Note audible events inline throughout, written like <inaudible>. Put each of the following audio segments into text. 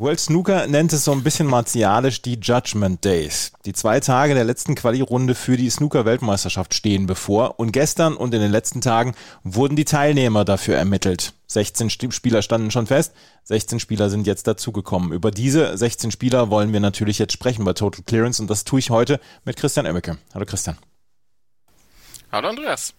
World Snooker nennt es so ein bisschen martialisch die Judgment Days. Die zwei Tage der letzten Quali-Runde für die Snooker-Weltmeisterschaft stehen bevor und gestern und in den letzten Tagen wurden die Teilnehmer dafür ermittelt. 16 Spieler standen schon fest, 16 Spieler sind jetzt dazugekommen. Über diese 16 Spieler wollen wir natürlich jetzt sprechen bei Total Clearance und das tue ich heute mit Christian Emmeke. Hallo Christian. Hallo Andreas.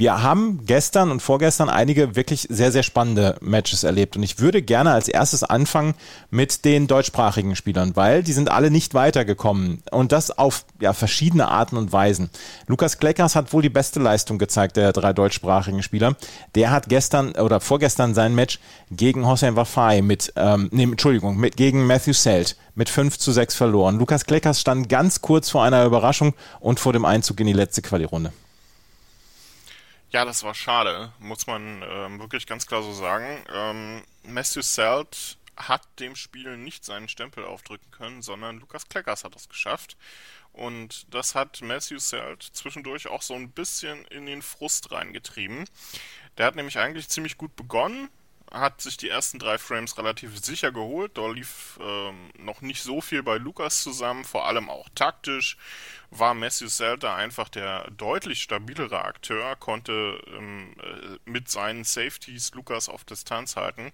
Wir haben gestern und vorgestern einige wirklich sehr, sehr spannende Matches erlebt. Und ich würde gerne als erstes anfangen mit den deutschsprachigen Spielern, weil die sind alle nicht weitergekommen. Und das auf ja, verschiedene Arten und Weisen. Lukas Kleckers hat wohl die beste Leistung gezeigt, der drei deutschsprachigen Spieler. Der hat gestern oder vorgestern sein Match gegen Hossein Wafai mit, ähm, nee, Entschuldigung, mit, gegen Matthew Selt mit 5 zu 6 verloren. Lukas Kleckers stand ganz kurz vor einer Überraschung und vor dem Einzug in die letzte Quali-Runde. Ja, das war schade, muss man ähm, wirklich ganz klar so sagen. Ähm, Matthew Selt hat dem Spiel nicht seinen Stempel aufdrücken können, sondern Lukas Kleckers hat das geschafft. Und das hat Matthew Selt zwischendurch auch so ein bisschen in den Frust reingetrieben. Der hat nämlich eigentlich ziemlich gut begonnen, hat sich die ersten drei Frames relativ sicher geholt. Da lief ähm, noch nicht so viel bei Lukas zusammen, vor allem auch taktisch war Matthew Selter einfach der deutlich stabilere Akteur, konnte ähm, äh, mit seinen Safeties Lukas auf Distanz halten.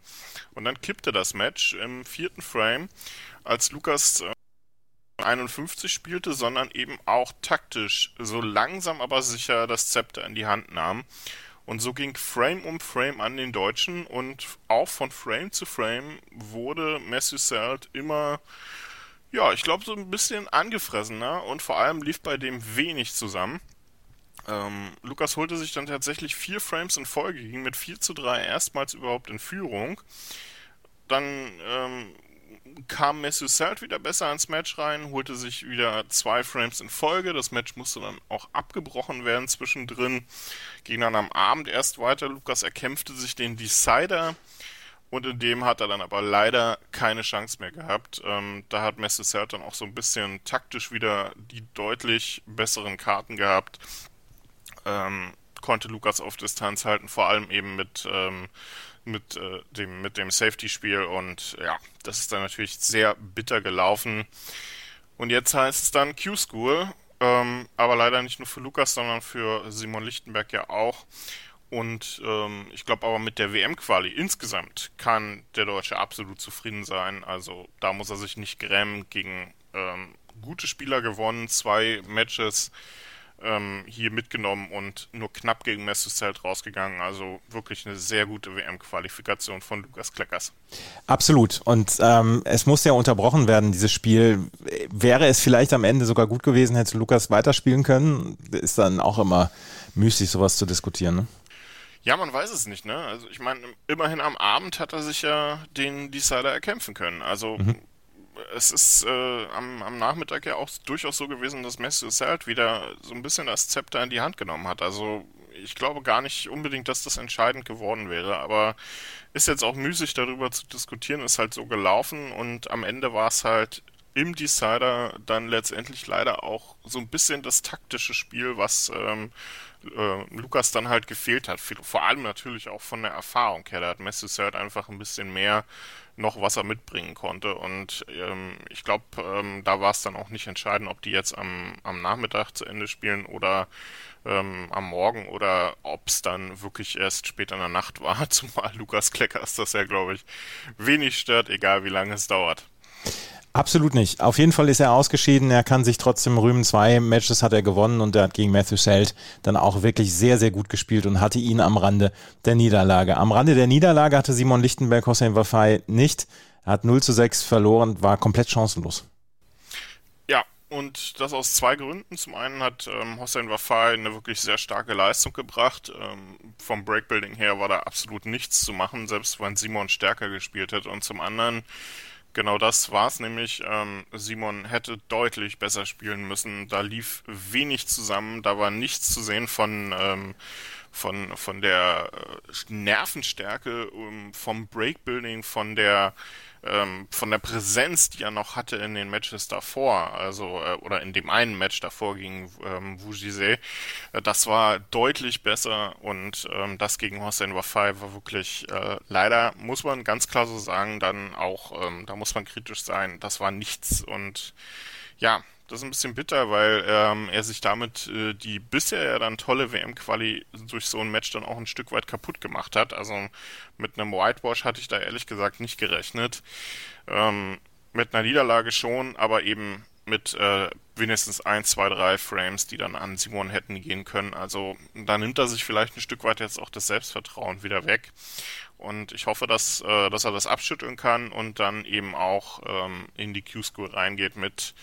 Und dann kippte das Match im vierten Frame, als Lukas äh, 51 spielte, sondern eben auch taktisch so langsam aber sicher das Zepter in die Hand nahm. Und so ging Frame um Frame an den Deutschen und auch von Frame zu Frame wurde Matthew Selt immer, ja, ich glaube, so ein bisschen angefressener und vor allem lief bei dem wenig zusammen. Ähm, Lukas holte sich dann tatsächlich vier Frames in Folge, ging mit 4 zu 3 erstmals überhaupt in Führung. Dann ähm, kam Matthew Selt wieder besser ins Match rein, holte sich wieder zwei Frames in Folge. Das Match musste dann auch abgebrochen werden zwischendrin. Ging dann am Abend erst weiter. Lukas erkämpfte sich den Decider. Und in dem hat er dann aber leider keine Chance mehr gehabt. Ähm, da hat Matthew Selt dann auch so ein bisschen taktisch wieder die deutlich besseren Karten gehabt. Ähm, konnte Lukas auf Distanz halten, vor allem eben mit ähm, mit äh, dem mit dem Safety-Spiel und ja, das ist dann natürlich sehr bitter gelaufen. Und jetzt heißt es dann Q-School, ähm, aber leider nicht nur für Lukas, sondern für Simon Lichtenberg ja auch. Und ähm, ich glaube aber mit der WM-Quali insgesamt kann der Deutsche absolut zufrieden sein. Also da muss er sich nicht grämen gegen ähm, gute Spieler gewonnen, zwei Matches ähm, hier mitgenommen und nur knapp gegen Messerzelt rausgegangen. Also wirklich eine sehr gute WM-Qualifikation von Lukas Kleckers. Absolut. Und ähm, es muss ja unterbrochen werden, dieses Spiel. Wäre es vielleicht am Ende sogar gut gewesen, hätte Lukas weiterspielen können? Ist dann auch immer müßig, sowas zu diskutieren. Ne? Ja, man weiß es nicht, ne? Also ich meine, immerhin am Abend hat er sich ja den Decider erkämpfen können. Also mhm es ist äh, am, am, Nachmittag ja auch durchaus so gewesen, dass Matthew Selt wieder so ein bisschen das Zepter in die Hand genommen hat. Also ich glaube gar nicht unbedingt, dass das entscheidend geworden wäre, aber ist jetzt auch müßig darüber zu diskutieren, ist halt so gelaufen und am Ende war es halt im Decider dann letztendlich leider auch so ein bisschen das taktische Spiel, was ähm, äh, Lukas dann halt gefehlt hat. Vor allem natürlich auch von der Erfahrung her. Da hat Messi halt einfach ein bisschen mehr noch, was er mitbringen konnte. Und ähm, ich glaube, ähm, da war es dann auch nicht entscheidend, ob die jetzt am, am Nachmittag zu Ende spielen oder ähm, am Morgen oder ob es dann wirklich erst später in der Nacht war. <laughs> Zumal Lukas Kleckers das ja, glaube ich, wenig stört, egal wie lange es dauert. Absolut nicht. Auf jeden Fall ist er ausgeschieden. Er kann sich trotzdem rühmen. Zwei Matches hat er gewonnen und er hat gegen Matthew Selt dann auch wirklich sehr, sehr gut gespielt und hatte ihn am Rande der Niederlage. Am Rande der Niederlage hatte Simon Lichtenberg Hossein Wafai nicht. Er hat 0 zu 6 verloren, war komplett chancenlos. Ja, und das aus zwei Gründen. Zum einen hat ähm, Hossein Wafai eine wirklich sehr starke Leistung gebracht. Ähm, vom Breakbuilding her war da absolut nichts zu machen, selbst wenn Simon stärker gespielt hat. Und zum anderen Genau das war es nämlich. Ähm, Simon hätte deutlich besser spielen müssen. Da lief wenig zusammen. Da war nichts zu sehen von, ähm, von, von der äh, Nervenstärke, um, vom Breakbuilding, von der ähm, von der Präsenz, die er noch hatte in den Matches davor, also äh, oder in dem einen Match davor gegen ähm, Wujise, äh, das war deutlich besser und ähm, das gegen Hossein Wafai war wirklich äh, leider, muss man ganz klar so sagen, dann auch, ähm, da muss man kritisch sein, das war nichts und ja, das ist ein bisschen bitter, weil ähm, er sich damit äh, die bisher ja dann tolle WM-Quali durch so ein Match dann auch ein Stück weit kaputt gemacht hat. Also mit einem Whitewash hatte ich da ehrlich gesagt nicht gerechnet. Ähm, mit einer Niederlage schon, aber eben mit äh, wenigstens ein, zwei, drei Frames, die dann an Simon hätten gehen können. Also da nimmt er sich vielleicht ein Stück weit jetzt auch das Selbstvertrauen wieder weg. Und ich hoffe, dass, äh, dass er das abschütteln kann und dann eben auch ähm, in die Q-School reingeht mit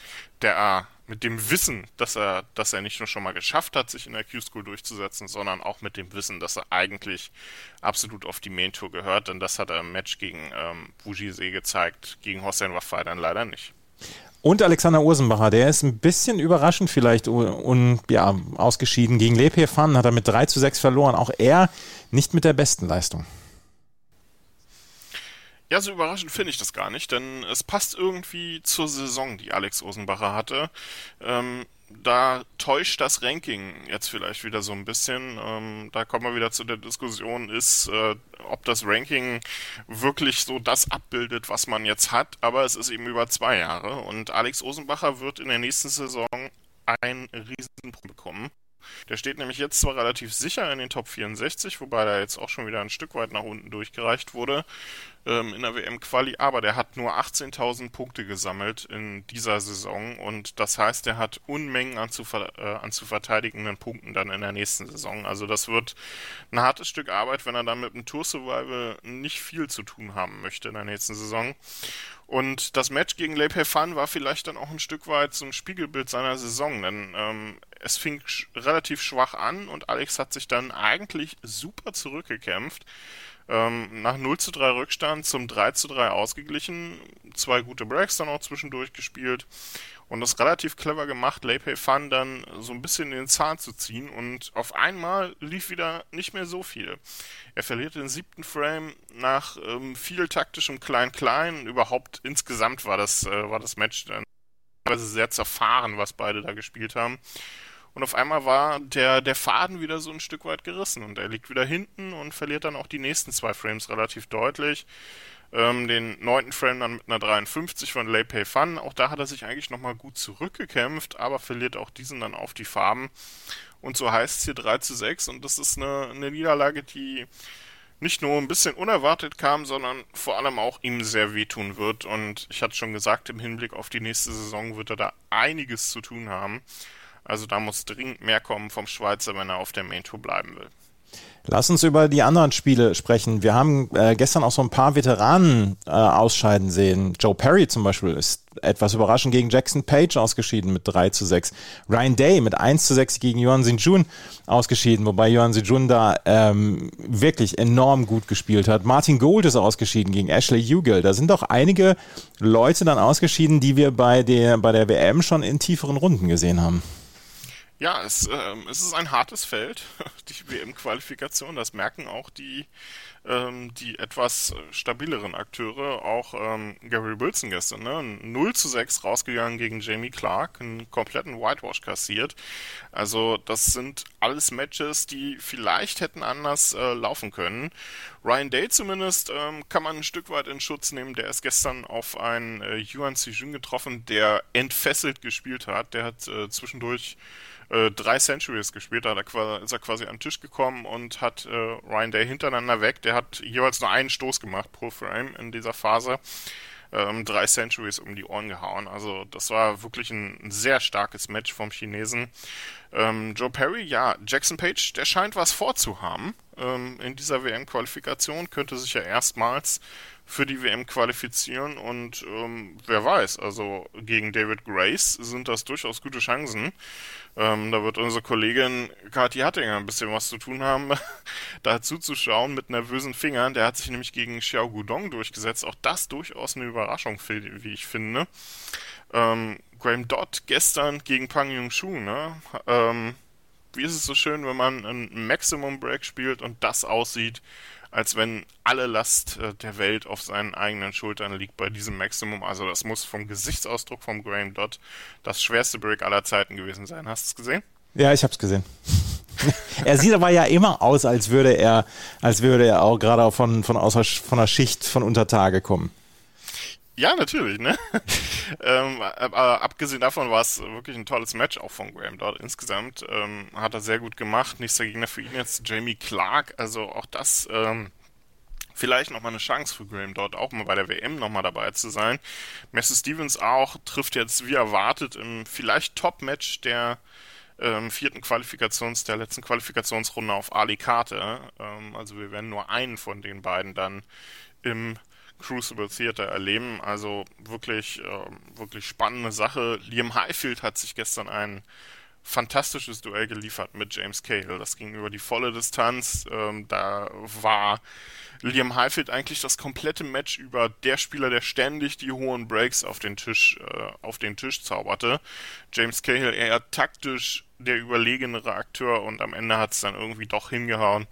der mit dem Wissen, dass er, dass er nicht nur schon mal geschafft hat, sich in der Q-School durchzusetzen, sondern auch mit dem Wissen, dass er eigentlich absolut auf die Main Tour gehört, denn das hat er im Match gegen ähm, gezeigt, gegen Hossein Wafai dann leider nicht. Und Alexander Ursenbacher, der ist ein bisschen überraschend vielleicht und ja, ausgeschieden. Gegen Lepe Fan hat er mit 3 zu 6 verloren. Auch er nicht mit der besten Leistung. Ja, so überraschend finde ich das gar nicht, denn es passt irgendwie zur Saison, die Alex Osenbacher hatte. Ähm, da täuscht das Ranking jetzt vielleicht wieder so ein bisschen. Ähm, da kommen wir wieder zu der Diskussion, ist, äh, ob das Ranking wirklich so das abbildet, was man jetzt hat. Aber es ist eben über zwei Jahre und Alex Osenbacher wird in der nächsten Saison ein Riesenpunkt bekommen. Der steht nämlich jetzt zwar relativ sicher in den Top 64, wobei er jetzt auch schon wieder ein Stück weit nach unten durchgereicht wurde ähm, in der WM-Quali, aber der hat nur 18.000 Punkte gesammelt in dieser Saison und das heißt, er hat Unmengen an zu, ver äh, an zu verteidigenden Punkten dann in der nächsten Saison. Also das wird ein hartes Stück Arbeit, wenn er dann mit dem Tour Survival nicht viel zu tun haben möchte in der nächsten Saison. Und das Match gegen Lei Fan war vielleicht dann auch ein Stück weit so ein Spiegelbild seiner Saison, denn ähm, es fing sch relativ schwach an und Alex hat sich dann eigentlich super zurückgekämpft. Ähm, nach 0 zu 3 Rückstand zum 3 zu 3 ausgeglichen, zwei gute Breaks dann auch zwischendurch gespielt und das relativ clever gemacht, Leipay Fun dann so ein bisschen in den Zahn zu ziehen und auf einmal lief wieder nicht mehr so viel. Er verliert den siebten Frame nach ähm, viel taktischem Klein-Klein. Überhaupt insgesamt war das, äh, war das Match dann sehr zerfahren, was beide da gespielt haben. Und auf einmal war der, der Faden wieder so ein Stück weit gerissen und er liegt wieder hinten und verliert dann auch die nächsten zwei Frames relativ deutlich. Ähm, den neunten Frame dann mit einer 53 von Lei Pei Fan. Auch da hat er sich eigentlich nochmal gut zurückgekämpft, aber verliert auch diesen dann auf die Farben. Und so heißt es hier 3 zu 6 und das ist eine, eine Niederlage, die nicht nur ein bisschen unerwartet kam, sondern vor allem auch ihm sehr wehtun wird. Und ich hatte schon gesagt, im Hinblick auf die nächste Saison wird er da einiges zu tun haben. Also da muss dringend mehr kommen vom Schweizer, wenn er auf der Main Tour bleiben will. Lass uns über die anderen Spiele sprechen. Wir haben äh, gestern auch so ein paar Veteranen äh, ausscheiden sehen. Joe Perry zum Beispiel ist etwas überraschend gegen Jackson Page ausgeschieden mit 3 zu 6. Ryan Day mit 1 zu 6 gegen Johan Sinjun ausgeschieden, wobei Johan Sinjun da ähm, wirklich enorm gut gespielt hat. Martin Gold ist ausgeschieden gegen Ashley Hugel. Da sind doch einige Leute dann ausgeschieden, die wir bei der, bei der WM schon in tieferen Runden gesehen haben. Ja, es, ähm, es ist ein hartes Feld, <laughs> die WM-Qualifikation. Das merken auch die, ähm, die etwas stabileren Akteure, auch ähm, Gary Wilson gestern. Ne? 0 zu 6 rausgegangen gegen Jamie Clark, einen kompletten Whitewash kassiert. Also das sind alles Matches, die vielleicht hätten anders äh, laufen können. Ryan Day zumindest ähm, kann man ein Stück weit in Schutz nehmen. Der ist gestern auf einen äh, Yuan Sijun getroffen, der entfesselt gespielt hat. Der hat äh, zwischendurch äh, drei Centuries gespielt. Da ist er quasi am Tisch gekommen und hat äh, Ryan Day hintereinander weg. Der hat jeweils nur einen Stoß gemacht pro Frame in dieser Phase. Ähm, drei Centuries um die Ohren gehauen. Also das war wirklich ein, ein sehr starkes Match vom Chinesen. Ähm, Joe Perry, ja, Jackson Page, der scheint was vorzuhaben ähm, in dieser WM-Qualifikation, könnte sich ja erstmals für die WM qualifizieren und ähm, wer weiß, also gegen David Grace sind das durchaus gute Chancen. Ähm, da wird unsere Kollegin Kathi Hattinger ein bisschen was zu tun haben, <laughs> da zuzuschauen mit nervösen Fingern. Der hat sich nämlich gegen Xiao Gudong durchgesetzt. Auch das durchaus eine Überraschung, wie ich finde. Ähm, Graham Dodd gestern gegen Pang Yung-Shu, ne? Ähm, wie ist es so schön, wenn man ein Maximum Break spielt und das aussieht, als wenn alle Last äh, der Welt auf seinen eigenen Schultern liegt bei diesem Maximum. Also das muss vom Gesichtsausdruck vom Graham Dodd das schwerste Break aller Zeiten gewesen sein. Hast du es gesehen? Ja, ich habe es gesehen. <laughs> er sieht aber ja immer aus, als würde er, als würde er auch gerade von, von, außer, von der Schicht von Untertage kommen. Ja, natürlich, ne? <laughs> ähm, aber abgesehen davon war es wirklich ein tolles Match auch von Graham dort insgesamt. Ähm, hat er sehr gut gemacht. Nächster Gegner für ihn jetzt Jamie Clark. Also auch das ähm, vielleicht nochmal eine Chance für Graham dort auch mal bei der WM nochmal dabei zu sein. Messi Stevens auch trifft jetzt wie erwartet im vielleicht Top-Match der ähm, vierten Qualifikations, der letzten Qualifikationsrunde auf Ali Karte. Ähm, also wir werden nur einen von den beiden dann im Crucible Theater erleben. Also wirklich, äh, wirklich spannende Sache. Liam Highfield hat sich gestern ein fantastisches Duell geliefert mit James Cahill. Das ging über die volle Distanz. Ähm, da war Liam Highfield eigentlich das komplette Match über der Spieler, der ständig die hohen Breaks auf den Tisch, äh, auf den Tisch zauberte. James Cahill eher taktisch der überlegenere Akteur und am Ende hat es dann irgendwie doch hingehauen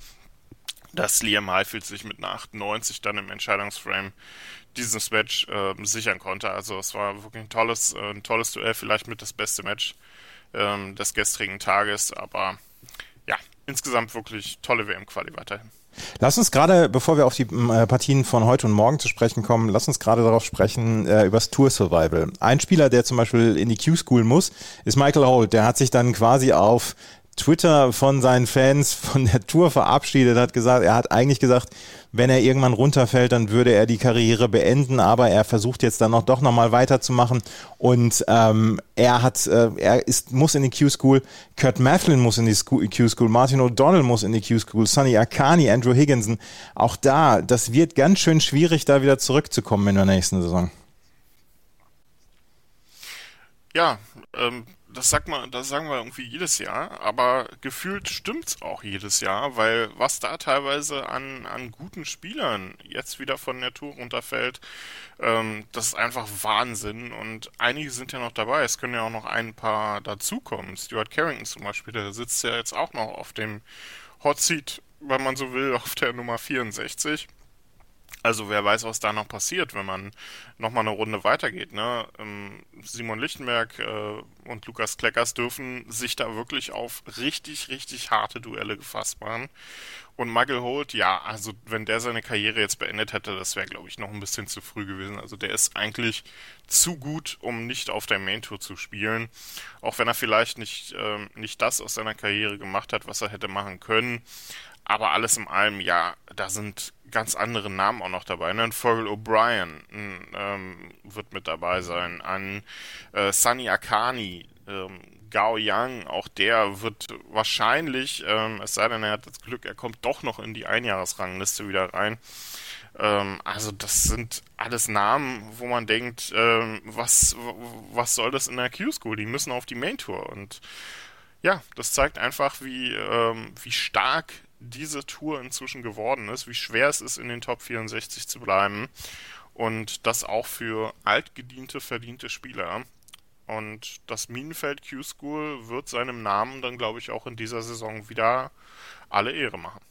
dass Liam Highfield sich mit einer 98 dann im Entscheidungsframe dieses Match äh, sichern konnte. Also es war wirklich ein tolles, äh, ein tolles Duell, vielleicht mit das beste Match ähm, des gestrigen Tages, aber ja, insgesamt wirklich tolle WM-Quali weiterhin. Lass uns gerade, bevor wir auf die äh, Partien von heute und morgen zu sprechen kommen, lass uns gerade darauf sprechen, äh, über das Tour Survival. Ein Spieler, der zum Beispiel in die Q-School muss, ist Michael Holt. Der hat sich dann quasi auf Twitter von seinen Fans von der Tour verabschiedet, hat gesagt, er hat eigentlich gesagt, wenn er irgendwann runterfällt, dann würde er die Karriere beenden, aber er versucht jetzt dann noch doch nochmal weiterzumachen und ähm, er hat, äh, er ist, muss in die Q-School, Kurt Mafflin muss in die Q-School, Martin O'Donnell muss in die Q-School, Sonny Akani, Andrew Higginson, auch da, das wird ganz schön schwierig, da wieder zurückzukommen in der nächsten Saison. Ja, ähm, das sagt man, das sagen wir irgendwie jedes Jahr, aber gefühlt stimmt's auch jedes Jahr, weil was da teilweise an, an guten Spielern jetzt wieder von der Tour runterfällt, ähm, das ist einfach Wahnsinn und einige sind ja noch dabei, es können ja auch noch ein paar dazukommen. Stuart Carrington zum Beispiel, der sitzt ja jetzt auch noch auf dem Hot Seat, wenn man so will, auf der Nummer 64. Also wer weiß, was da noch passiert, wenn man nochmal eine Runde weitergeht. Ne? Ähm, Simon Lichtenberg äh, und Lukas Kleckers dürfen sich da wirklich auf richtig, richtig harte Duelle gefasst machen. Und Michael Holt, ja, also wenn der seine Karriere jetzt beendet hätte, das wäre, glaube ich, noch ein bisschen zu früh gewesen. Also der ist eigentlich zu gut, um nicht auf der Main Tour zu spielen. Auch wenn er vielleicht nicht, äh, nicht das aus seiner Karriere gemacht hat, was er hätte machen können. Aber alles in allem, ja, da sind ganz andere Namen auch noch dabei. Ne? Ein Vogel O'Brien ähm, wird mit dabei sein. Ein äh, Sunny Akani, ähm, Gao Yang, auch der wird wahrscheinlich, ähm, es sei denn, er hat das Glück, er kommt doch noch in die Einjahresrangliste wieder rein. Ähm, also das sind alles Namen, wo man denkt, ähm, was, was soll das in der Q-School? Die müssen auf die Main Tour und ja, das zeigt einfach, wie, ähm, wie stark diese Tour inzwischen geworden ist, wie schwer es ist, in den Top 64 zu bleiben. Und das auch für altgediente, verdiente Spieler. Und das Minenfeld Q-School wird seinem Namen dann, glaube ich, auch in dieser Saison wieder alle Ehre machen.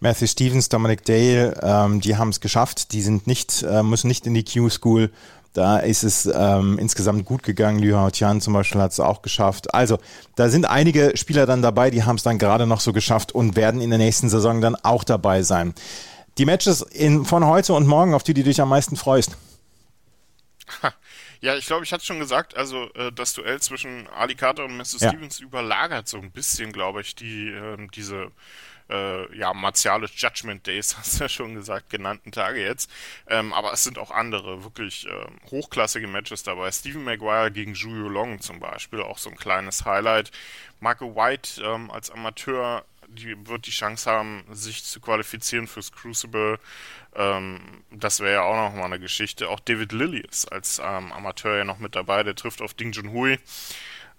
Matthew Stevens, Dominic Dale, ähm, die haben es geschafft. Die sind nicht, äh, müssen nicht in die Q-School. Da ist es ähm, insgesamt gut gegangen. Liu Hao Tian zum Beispiel hat es auch geschafft. Also, da sind einige Spieler dann dabei, die haben es dann gerade noch so geschafft und werden in der nächsten Saison dann auch dabei sein. Die Matches in, von heute und morgen, auf die du dich am meisten freust. Ja, ich glaube, ich hatte schon gesagt, also äh, das Duell zwischen Ali Carter und Mr. Ja. Stevens überlagert so ein bisschen, glaube ich, die äh, diese äh, ja, martialisch Judgment Days, <laughs> hast du ja schon gesagt, genannten Tage jetzt. Ähm, aber es sind auch andere wirklich äh, hochklassige Matches dabei. Stephen Maguire gegen Julio Long zum Beispiel, auch so ein kleines Highlight. Marco White ähm, als Amateur die wird die Chance haben, sich zu qualifizieren fürs Crucible. Ähm, das wäre ja auch noch mal eine Geschichte. Auch David Lilly ist als ähm, Amateur ja noch mit dabei. Der trifft auf Ding Junhui.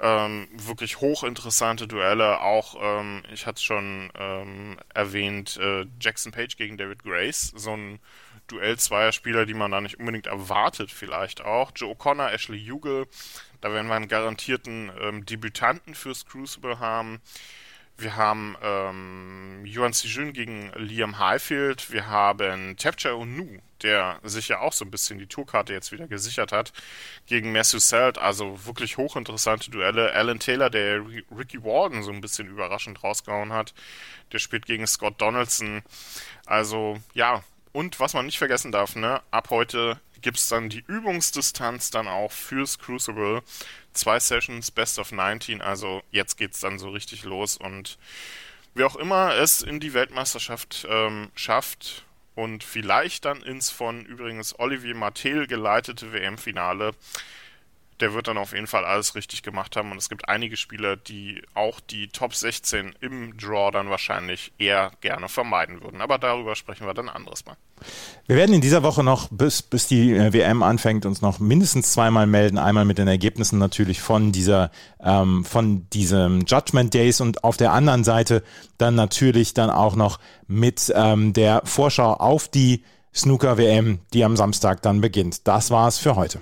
Ähm, wirklich hochinteressante Duelle. Auch, ähm, ich hatte es schon ähm, erwähnt, äh, Jackson Page gegen David Grace. So ein Duell zweier Spieler, die man da nicht unbedingt erwartet, vielleicht auch. Joe O'Connor, Ashley Hugel. Da werden wir einen garantierten ähm, Debütanten fürs Crucible haben. Wir haben ähm, Yuan Sijun gegen Liam Highfield. Wir haben Tapcha Onu, der sich ja auch so ein bisschen die Tourkarte jetzt wieder gesichert hat, gegen Matthew Selt. Also wirklich hochinteressante Duelle. Alan Taylor, der Ricky Warden so ein bisschen überraschend rausgehauen hat, der spielt gegen Scott Donaldson. Also ja, und was man nicht vergessen darf, ne, ab heute gibt es dann die Übungsdistanz dann auch fürs Crucible. Zwei Sessions, Best of 19, also jetzt geht es dann so richtig los und wer auch immer es in die Weltmeisterschaft ähm, schafft und vielleicht dann ins von übrigens Olivier Martel geleitete WM-Finale, der wird dann auf jeden Fall alles richtig gemacht haben. Und es gibt einige Spieler, die auch die Top 16 im Draw dann wahrscheinlich eher gerne vermeiden würden. Aber darüber sprechen wir dann anderes Mal. Wir werden in dieser Woche noch, bis, bis die äh, WM anfängt, uns noch mindestens zweimal melden. Einmal mit den Ergebnissen natürlich von dieser, ähm, von diesem Judgment Days und auf der anderen Seite dann natürlich dann auch noch mit ähm, der Vorschau auf die Snooker WM, die am Samstag dann beginnt. Das war's für heute.